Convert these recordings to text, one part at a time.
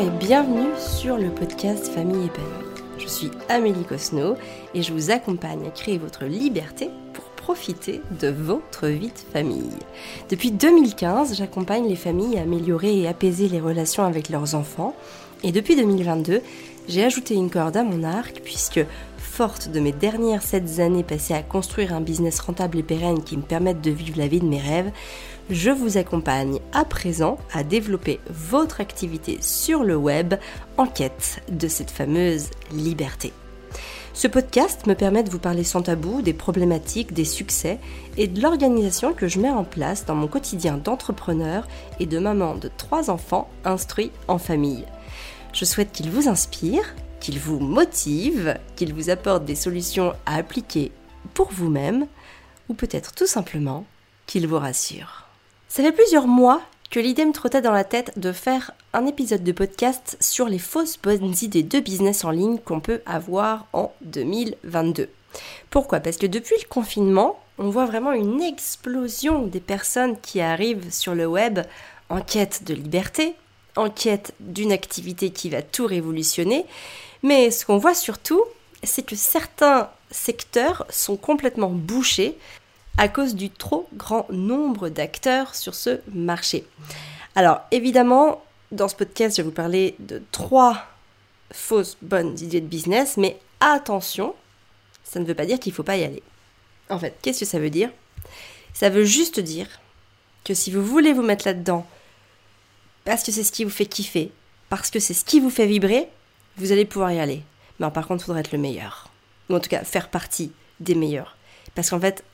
Et bienvenue sur le podcast Famille épanouie. Je suis Amélie Cosno et je vous accompagne à créer votre liberté pour profiter de votre vie de famille. Depuis 2015, j'accompagne les familles à améliorer et apaiser les relations avec leurs enfants et depuis 2022, j'ai ajouté une corde à mon arc puisque forte de mes dernières 7 années passées à construire un business rentable et pérenne qui me permette de vivre la vie de mes rêves, je vous accompagne à présent à développer votre activité sur le web en quête de cette fameuse liberté. Ce podcast me permet de vous parler sans tabou des problématiques, des succès et de l'organisation que je mets en place dans mon quotidien d'entrepreneur et de maman de trois enfants instruits en famille. Je souhaite qu'il vous inspire, qu'il vous motive, qu'il vous apporte des solutions à appliquer pour vous-même ou peut-être tout simplement qu'il vous rassure. Ça fait plusieurs mois que l'idée me trottait dans la tête de faire un épisode de podcast sur les fausses bonnes idées de business en ligne qu'on peut avoir en 2022. Pourquoi? Parce que depuis le confinement, on voit vraiment une explosion des personnes qui arrivent sur le web en quête de liberté, en quête d'une activité qui va tout révolutionner. Mais ce qu'on voit surtout, c'est que certains secteurs sont complètement bouchés à cause du trop grand nombre d'acteurs sur ce marché. Alors évidemment, dans ce podcast, je vais vous parler de trois fausses bonnes idées de business, mais attention, ça ne veut pas dire qu'il ne faut pas y aller. En fait, qu'est-ce que ça veut dire? Ça veut juste dire que si vous voulez vous mettre là-dedans, parce que c'est ce qui vous fait kiffer, parce que c'est ce qui vous fait vibrer, vous allez pouvoir y aller. Mais par contre, il faudra être le meilleur. Ou en tout cas, faire partie des meilleurs. Parce qu'en fait,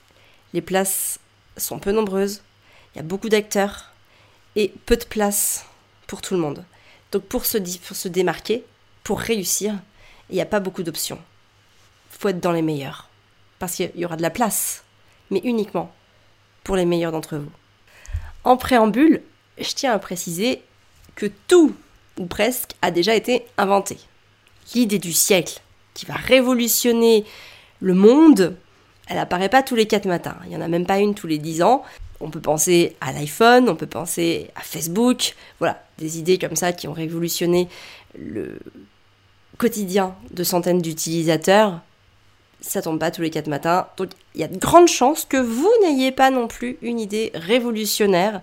les places sont peu nombreuses, il y a beaucoup d'acteurs et peu de place pour tout le monde. Donc pour se, démarquer, pour réussir, il n'y a pas beaucoup d'options. Il faut être dans les meilleurs. Parce qu'il y aura de la place, mais uniquement pour les meilleurs d'entre vous. En préambule, je tiens à préciser que tout, ou presque, a déjà été inventé. L'idée du siècle, qui va révolutionner le monde, elle apparaît pas tous les quatre matins. Il y en a même pas une tous les dix ans. On peut penser à l'iPhone, on peut penser à Facebook. Voilà, des idées comme ça qui ont révolutionné le quotidien de centaines d'utilisateurs. Ça tombe pas tous les quatre matins. Donc il y a de grandes chances que vous n'ayez pas non plus une idée révolutionnaire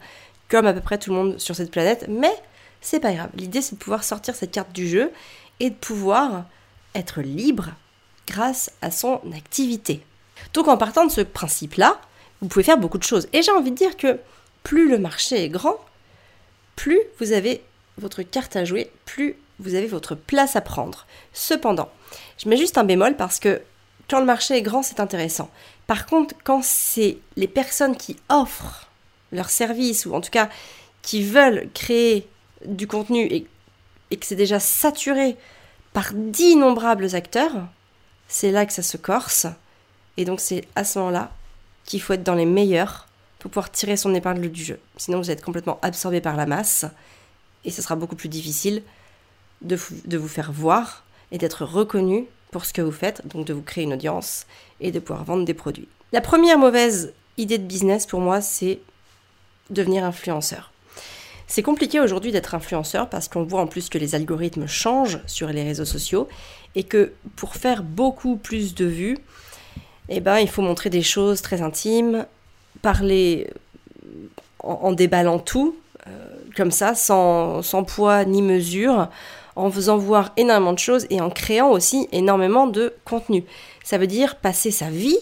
comme à peu près tout le monde sur cette planète, mais c'est pas grave. L'idée c'est de pouvoir sortir cette carte du jeu et de pouvoir être libre grâce à son activité. Donc en partant de ce principe-là, vous pouvez faire beaucoup de choses. Et j'ai envie de dire que plus le marché est grand, plus vous avez votre carte à jouer, plus vous avez votre place à prendre. Cependant, je mets juste un bémol parce que quand le marché est grand, c'est intéressant. Par contre, quand c'est les personnes qui offrent leurs services, ou en tout cas qui veulent créer du contenu et, et que c'est déjà saturé par d'innombrables acteurs, c'est là que ça se corse et donc c'est à ce moment-là qu'il faut être dans les meilleurs pour pouvoir tirer son épingle du jeu. Sinon vous êtes complètement absorbé par la masse et ce sera beaucoup plus difficile de, de vous faire voir et d'être reconnu pour ce que vous faites, donc de vous créer une audience et de pouvoir vendre des produits. La première mauvaise idée de business pour moi, c'est devenir influenceur. C'est compliqué aujourd'hui d'être influenceur parce qu'on voit en plus que les algorithmes changent sur les réseaux sociaux et que pour faire beaucoup plus de vues, eh ben, il faut montrer des choses très intimes, parler en, déballant tout, euh, comme ça, sans, sans, poids ni mesure, en faisant voir énormément de choses et en créant aussi énormément de contenu. Ça veut dire passer sa vie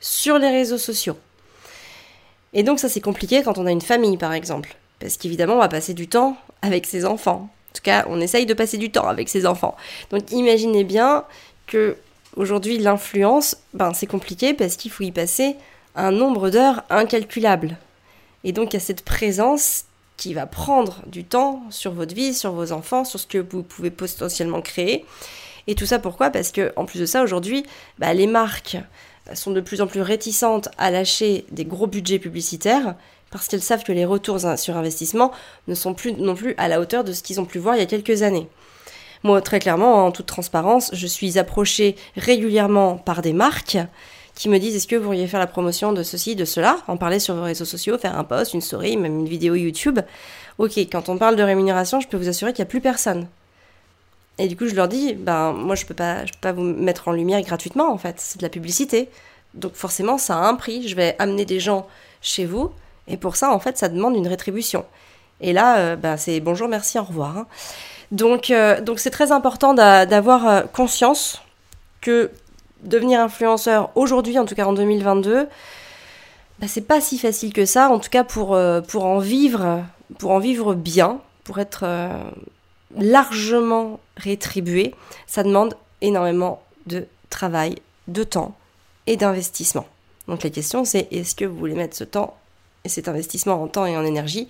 sur les réseaux sociaux. Et donc ça c'est compliqué quand on a une famille par exemple, parce qu'évidemment on va passer du temps avec ses enfants. En tout cas, on essaye de passer du temps avec ses enfants. Donc imaginez bien que Aujourd'hui, l'influence, ben, c'est compliqué parce qu'il faut y passer un nombre d'heures incalculable. Et donc, il y a cette présence qui va prendre du temps sur votre vie, sur vos enfants, sur ce que vous pouvez potentiellement créer. Et tout ça pourquoi? Parce que en plus de ça, aujourd'hui, bah, les marques sont de plus en plus réticentes à lâcher des gros budgets publicitaires parce qu'elles savent que les retours sur investissement ne sont plus non plus à la hauteur de ce qu'ils ont pu voir il y a quelques années. Moi, très clairement, en toute transparence, je suis approchée régulièrement par des marques qui me disent est-ce que vous pourriez faire la promotion de ceci, de cela, en parler sur vos réseaux sociaux, faire un post, une story, même une vidéo YouTube. Ok, quand on parle de rémunération, je peux vous assurer qu'il n'y a plus personne. Et du coup, je leur dis, ben moi je peux peux pas vous mettre en lumière gratuitement en fait, c'est de la publicité. Donc forcément, ça a un prix. Je vais amener des gens chez vous, et pour ça, en fait, ça demande une rétribution. Et là, euh, ben, c'est bonjour, merci, au revoir. Hein. Donc, euh, donc c'est très important d'avoir euh, conscience que devenir influenceur aujourd'hui, en tout cas en 2022, bah, c'est pas si facile que ça. En tout cas, pour, pour en vivre, pour en vivre bien, pour être largement rétribué, ça demande énormément de travail, de temps et d'investissement. Donc la question c'est est-ce que vous voulez mettre ce temps et cet investissement en temps et en énergie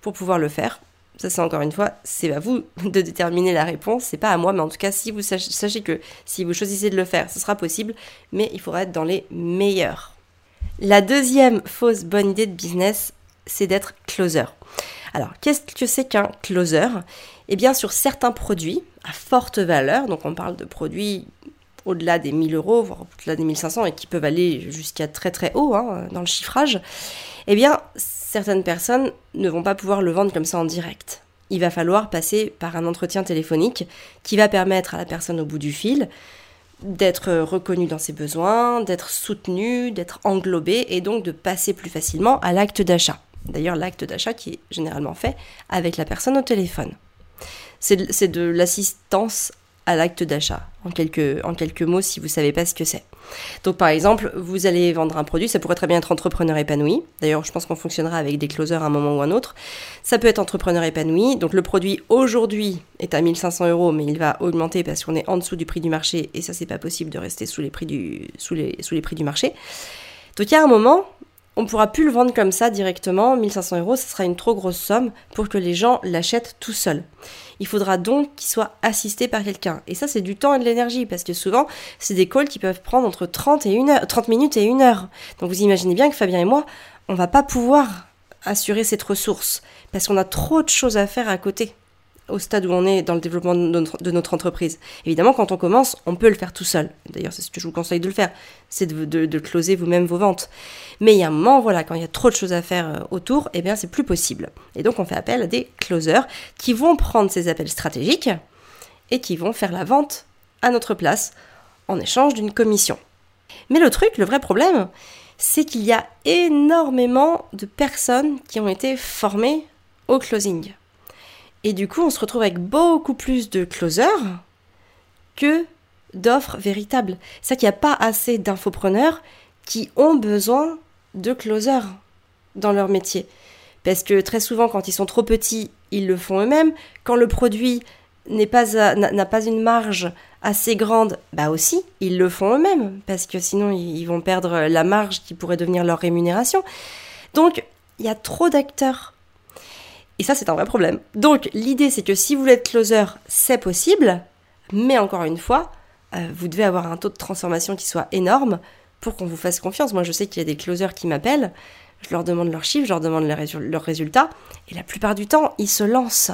pour pouvoir le faire ça c'est encore une fois, c'est à vous de déterminer la réponse, c'est pas à moi, mais en tout cas si vous sachez, que si vous choisissez de le faire, ce sera possible, mais il faudra être dans les meilleurs. La deuxième fausse bonne idée de business, c'est d'être closer. Alors, qu'est-ce que c'est qu'un closer? Eh bien, sur certains produits à forte valeur, donc on parle de produits au-delà des 1000 euros, voire au-delà des 1500 et qui peuvent aller jusqu'à très très haut hein, dans le chiffrage, eh bien, certaines personnes ne vont pas pouvoir le vendre comme ça en direct. Il va falloir passer par un entretien téléphonique qui va permettre à la personne au bout du fil d'être reconnue dans ses besoins, d'être soutenue, d'être englobée et donc de passer plus facilement à l'acte d'achat. D'ailleurs, l'acte d'achat qui est généralement fait avec la personne au téléphone. C'est de l'assistance à l'acte d'achat, en quelques, en quelques mots si vous ne savez pas ce que c'est. Donc par exemple, vous allez vendre un produit, ça pourrait très bien être entrepreneur épanoui. D'ailleurs, je pense qu'on fonctionnera avec des closers à un moment ou un autre. Ça peut être entrepreneur épanoui. Donc le produit aujourd'hui est à 1500 euros, mais il va augmenter parce qu'on est en dessous du prix du marché et ça c'est pas possible de rester sous les prix du, sous les, sous les prix du marché. Donc il y a un moment, on pourra plus le vendre comme ça directement, 1500 euros, ce sera une trop grosse somme pour que les gens l'achètent tout seuls. Il faudra donc qu'il soit assisté par quelqu'un. Et ça, c'est du temps et de l'énergie, parce que souvent, c'est des calls qui peuvent prendre entre 30, et une heure, 30 minutes et une heure. Donc vous imaginez bien que Fabien et moi, on va pas pouvoir assurer cette ressource, parce qu'on a trop de choses à faire à côté au stade où on est dans le développement de notre, entreprise. Évidemment, quand on commence, on peut le faire tout seul. D'ailleurs, c'est ce que je vous conseille de le faire, c'est de, closer vous-même vos ventes. Mais il y a un moment, voilà, quand il y a trop de choses à faire euh, autour, eh bien, c'est plus possible. Et donc, on fait appel à des closers qui vont prendre ces appels stratégiques et qui vont faire la vente à notre place en échange d'une commission. Mais le truc, le vrai problème, c'est qu'il y a énormément de personnes qui ont été formées au closing. Et du coup, on se retrouve avec beaucoup plus de closers que d'offres véritables. C'est qu'il n'y a pas assez d'infopreneurs qui ont besoin de closers dans leur métier. Parce que très souvent, quand ils sont trop petits, ils le font eux-mêmes. Quand le produit n'a pas une marge assez grande, bah aussi, ils le font eux-mêmes. Parce que sinon, ils vont perdre la marge qui pourrait devenir leur rémunération. Donc, il y a trop d'acteurs et ça, c'est un vrai problème. Donc, l'idée, c'est que si vous voulez être closer, c'est possible, mais encore une fois, euh, vous devez avoir un taux de transformation qui soit énorme pour qu'on vous fasse confiance. Moi, je sais qu'il y a des closers qui m'appellent, je leur demande leurs chiffres, je leur demande leurs résultats, et la plupart du temps, ils se lancent.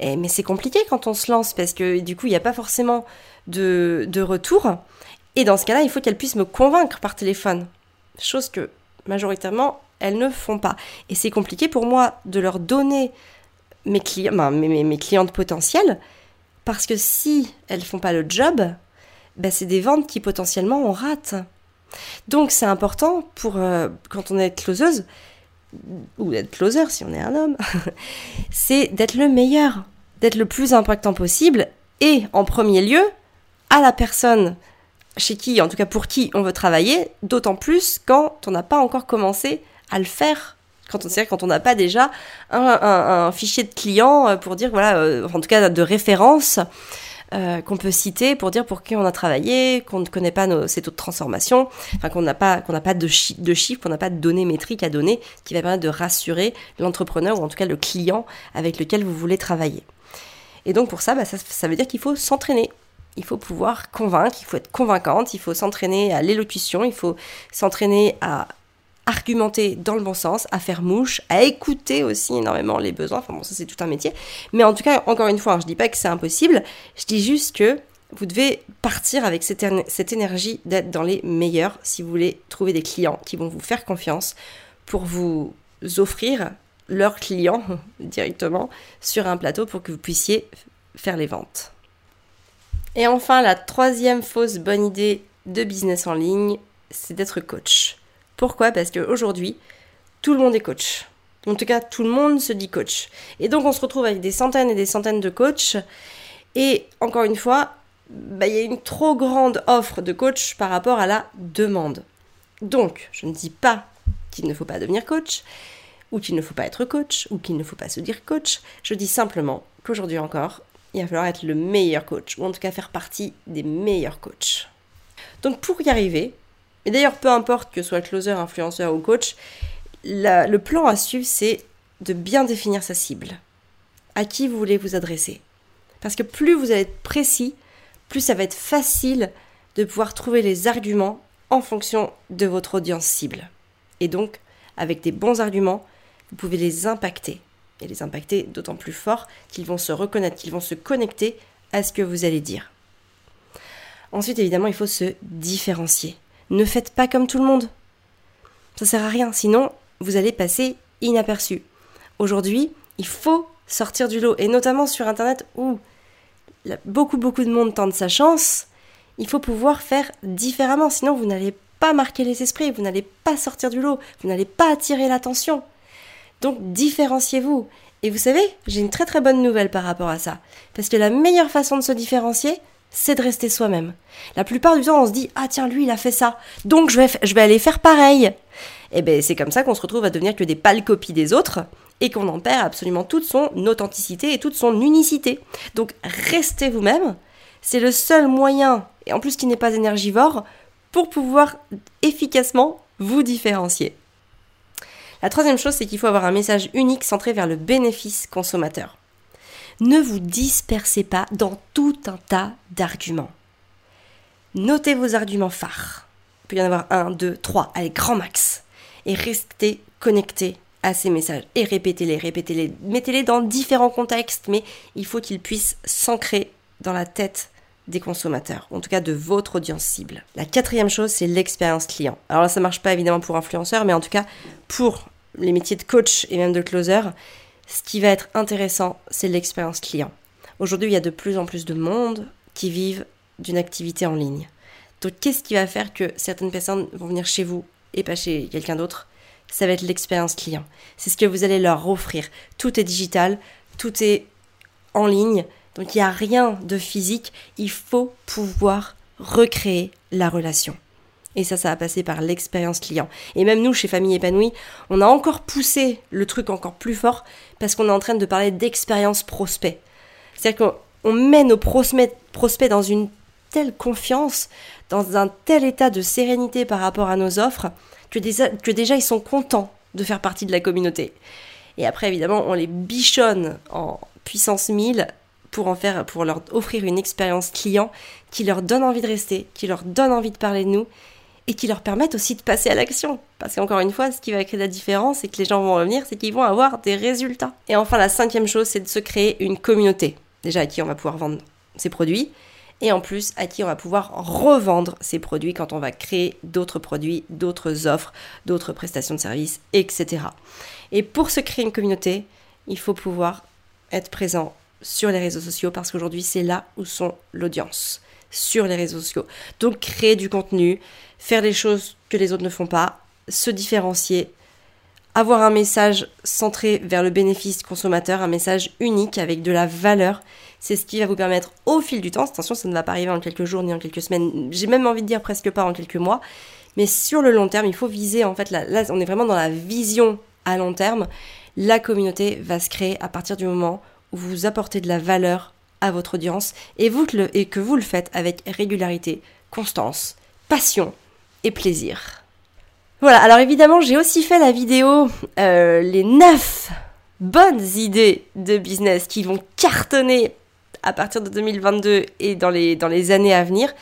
mais c'est compliqué quand on se lance, parce que du coup, il n'y a pas forcément de, de retour. Et dans ce cas-là, il faut qu'elles puissent me convaincre par téléphone. Chose que majoritairement, elles ne font pas. Et c'est compliqué pour moi de leur donner mes, clients, mes, clientes potentielles, parce que si elles font pas le job, ben c'est des ventes qui potentiellement on rate. Donc c'est important pour euh, quand on est closeuse, ou d'être closer si on est un homme, c'est d'être le meilleur, d'être le plus impactant possible, et en premier lieu, à la personne chez qui, en tout cas pour qui on veut travailler, d'autant plus quand on n'a pas encore commencé à le faire quand on quand on n'a pas déjà un, fichier de clients euh, pour dire voilà euh, en tout cas de référence euh, qu'on peut citer pour dire pour qui on a travaillé, qu'on ne connaît pas nos, ces taux de transformation, enfin qu'on n'a pas qu'on n'a pas de, de chiffres, qu'on n'a pas de données métriques à donner qui va permettre de rassurer l'entrepreneur ou en tout cas le client avec lequel vous voulez travailler. Et donc pour ça, bah, ça, ça veut dire qu'il faut s'entraîner. Il faut pouvoir convaincre, il faut être convaincante, il faut s'entraîner à l'élocution, il faut s'entraîner à argumenter dans le bon sens, à faire mouche, à écouter aussi énormément les besoins. Enfin bon, ça c'est tout un métier. Mais en tout cas, encore une fois, je je dis pas que c'est impossible. Je dis juste que vous devez partir avec cette énergie d'être dans les meilleurs si vous voulez trouver des clients qui vont vous faire confiance pour vous offrir leurs clients directement sur un plateau pour que vous puissiez faire les ventes. Et enfin, la troisième fausse bonne idée de business en ligne, c'est d'être coach. Pourquoi? Parce qu'aujourd'hui, tout le monde est coach. En tout cas, tout le monde se dit coach. Et donc, on se retrouve avec des centaines et des centaines de coachs. Et encore une fois, bah, il y a une trop grande offre de coach par rapport à la demande. Donc, je ne dis pas qu'il ne faut pas devenir coach, ou qu'il ne faut pas être coach, ou qu'il ne faut pas se dire coach. Je dis simplement qu'aujourd'hui encore, il va falloir être le meilleur coach, ou en tout cas faire partie des meilleurs coachs. Donc pour y arriver, et d'ailleurs peu importe que ce soit closer, influenceur ou coach, le plan à suivre c'est de bien définir sa cible. À qui vous voulez vous adresser. Parce que plus vous allez être précis, plus ça va être facile de pouvoir trouver les arguments en fonction de votre audience cible. Et donc, avec des bons arguments, vous pouvez les impacter. Et les impacter d'autant plus fort qu'ils vont se reconnaître, qu'ils vont se connecter à ce que vous allez dire. Ensuite, évidemment, il faut se différencier. Ne faites pas comme tout le monde. Ça sert à rien, sinon vous allez passer inaperçu. Aujourd'hui, il faut sortir du lot, et notamment sur Internet où beaucoup beaucoup de monde tente sa chance, il faut pouvoir faire différemment, sinon vous n'allez pas marquer les esprits, vous n'allez pas sortir du lot, vous n'allez pas attirer l'attention. Donc différenciez-vous. Et vous savez, j'ai une très très bonne nouvelle par rapport à ça. Parce que la meilleure façon de se différencier, c'est de rester soi-même. La plupart du temps, on se dit Ah tiens, lui, il a fait ça, donc je vais, aller faire pareil. Et eh bien, c'est comme ça qu'on se retrouve à devenir que des pâles copies des autres et qu'on en perd absolument toute son authenticité et toute son unicité. Donc, restez vous-même. C'est le seul moyen, et en plus qui n'est pas énergivore, pour pouvoir efficacement vous différencier. La troisième chose, c'est qu'il faut avoir un message unique centré vers le bénéfice consommateur. Ne vous dispersez pas dans tout un tas d'arguments. Notez vos arguments phares. Il peut y en avoir un, deux, trois, allez, grand max. Et restez connectés à ces messages. Et répétez-les, répétez-les. Mettez-les dans différents contextes, mais il faut qu'ils puissent s'ancrer dans la tête des consommateurs, en tout cas de votre audience cible. La quatrième chose, c'est l'expérience client. Alors là, ça marche pas évidemment pour influenceurs, mais en tout cas pour les métiers de coach et même de closer, ce qui va être intéressant, c'est l'expérience client. Aujourd'hui, il y a de plus en plus de monde qui vivent d'une activité en ligne. Donc, qu'est-ce qui va faire que certaines personnes vont venir chez vous et pas chez quelqu'un d'autre? Ça va être l'expérience client. C'est ce que vous allez leur offrir. Tout est digital, tout est en ligne, donc il n'y a rien de physique, il faut pouvoir recréer la relation. Et ça, ça va passer par l'expérience client. Et même nous, chez Famille Épanouie, on a encore poussé le truc encore plus fort parce qu'on est en train de parler d'expérience prospect. C'est-à-dire qu'on met nos prospects, dans une telle confiance, dans un tel état de sérénité par rapport à nos offres, que déjà, que déjà ils sont contents de faire partie de la communauté. Et après, évidemment, on les bichonne en puissance 1000 pour en faire, pour leur offrir une expérience client qui leur donne envie de rester, qui leur donne envie de parler de nous et qui leur permette aussi de passer à l'action. Parce qu'encore une fois, ce qui va créer la différence et que les gens vont revenir, c'est qu'ils vont avoir des résultats. Et enfin, la cinquième chose, c'est de se créer une communauté. Déjà à qui on va pouvoir vendre ses produits et en plus à qui on va pouvoir revendre ces produits quand on va créer d'autres produits, d'autres offres, d'autres prestations de services, etc. Et pour se créer une communauté, il faut pouvoir être présent sur les réseaux sociaux parce qu'aujourd'hui c'est là où sont l'audience, sur les réseaux sociaux. Donc créer du contenu, faire des choses que les autres ne font pas, se différencier, avoir un message centré vers le bénéfice consommateur, un message unique avec de la valeur. C'est ce qui va vous permettre au fil du temps, attention ça ne va pas arriver en quelques jours ni en quelques semaines, j'ai même envie de dire presque pas en quelques mois, mais sur le long terme, il faut viser en fait, là, là on est vraiment dans la vision à long terme, la communauté va se créer à partir du moment où vous apportez de la valeur à votre audience et, vous, et que vous le faites avec régularité, constance, passion et plaisir. Voilà, alors évidemment j'ai aussi fait la vidéo euh, les 9 bonnes idées de business qui vont cartonner à partir de 2022 et dans les, dans les années à venir.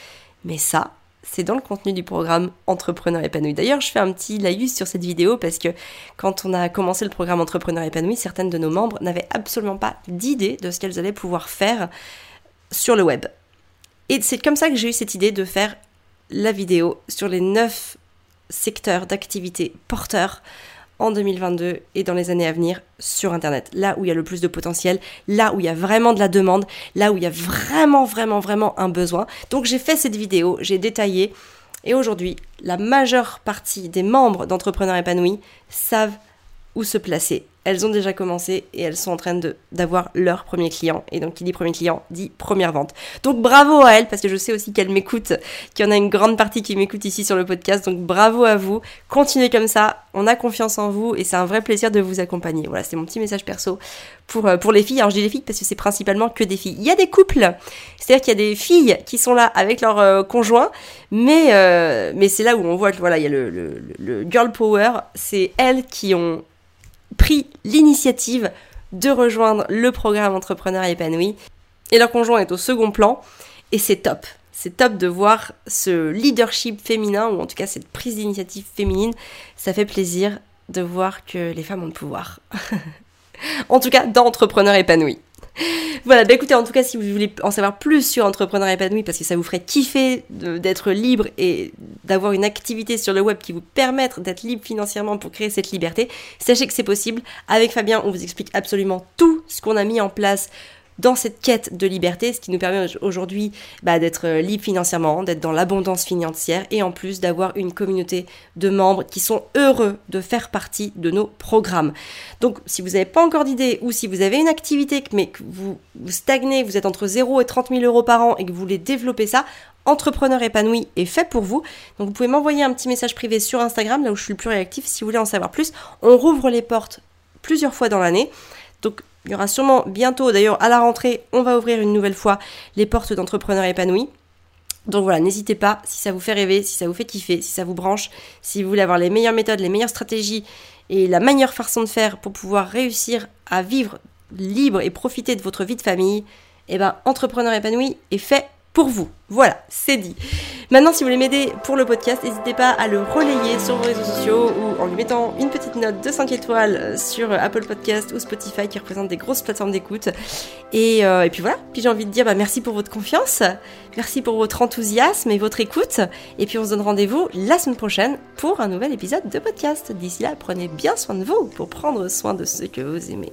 Mais ça, c'est dans le contenu du programme Entrepreneur épanoui. D'ailleurs, je fais un petit laïus sur cette vidéo parce que quand on a commencé le programme Entrepreneur épanoui, certaines de nos membres n'avaient absolument pas d'idée de ce qu'elles allaient pouvoir faire sur le web. Et c'est comme ça que j'ai eu cette idée de faire la vidéo sur les 9 secteurs d'activité porteurs en 2022 et dans les années à venir sur Internet. Là où il y a le plus de potentiel, là où il y a vraiment de la demande, là où il y a vraiment, vraiment, vraiment un besoin. Donc j'ai fait cette vidéo, j'ai détaillé. Et aujourd'hui, la majeure partie des membres d'entrepreneurs épanouis savent où se placer elles ont déjà commencé et elles sont en train d'avoir leur premier client. Et donc, qui dit premier client dit première vente. Donc, bravo à elles, parce que je sais aussi qu'elles m'écoutent, qu'il y en a une grande partie qui m'écoute ici sur le podcast. Donc, bravo à vous. Continuez comme ça. On a confiance en vous et c'est un vrai plaisir de vous accompagner. Voilà, c'est mon petit message perso pour, euh, les filles. Alors, je dis les filles parce que c'est principalement que des filles. Il y a des couples, c'est-à-dire qu'il y a des filles qui sont là avec leur euh, conjoint, mais, euh, mais c'est là où on voit voilà, il y a le girl power. C'est elles qui ont pris l'initiative de rejoindre le programme Entrepreneur épanoui. Et leur conjoint est au second plan. Et c'est top. C'est top de voir ce leadership féminin, ou en tout cas cette prise d'initiative féminine. Ça fait plaisir de voir que les femmes ont le pouvoir. en tout cas, dans Entrepreneur épanoui. Voilà, bah écoutez, en tout cas, si vous voulez en savoir plus sur Entrepreneur épanoui, parce que ça vous ferait kiffer d'être libre et d'avoir une activité sur le web qui vous permette d'être libre financièrement pour créer cette liberté, sachez que c'est possible. Avec Fabien, on vous explique absolument tout ce qu'on a mis en place dans cette quête de liberté, ce qui nous permet aujourd'hui bah, d'être euh, libre financièrement, d'être dans l'abondance financière et en plus d'avoir une communauté de membres qui sont heureux de faire partie de nos programmes. Donc si vous n'avez pas encore d'idée ou si vous avez une activité mais que vous, vous stagnez, vous êtes entre 0 et 30 000 euros par an et que vous voulez développer ça, Entrepreneur épanoui est fait pour vous. Donc vous pouvez m'envoyer un petit message privé sur Instagram, là où je suis le plus réactif, si vous voulez en savoir plus. On rouvre les portes plusieurs fois dans l'année. Donc il y aura sûrement bientôt, d'ailleurs à la rentrée, on va ouvrir une nouvelle fois les portes d'entrepreneurs épanouis. Donc voilà, n'hésitez pas, si ça vous fait rêver, si ça vous fait kiffer, si ça vous branche, si vous voulez avoir les meilleures méthodes, les meilleures stratégies et la meilleure façon de faire pour pouvoir réussir à vivre libre et profiter de votre vie de famille, eh ben, Entrepreneur épanoui est fait pour vous. Voilà, c'est dit. Maintenant, si vous voulez m'aider pour le podcast, n'hésitez pas à le relayer sur vos réseaux sociaux ou en lui mettant une petite note de 5 étoiles sur Apple Podcast ou Spotify qui représentent des grosses plateformes d'écoute. Et, euh, puis voilà, puis j'ai envie de dire bah, merci pour votre confiance, merci pour votre enthousiasme et votre écoute. Et puis on se donne rendez-vous la semaine prochaine pour un nouvel épisode de podcast. D'ici là, prenez bien soin de vous pour prendre soin de ceux que vous aimez.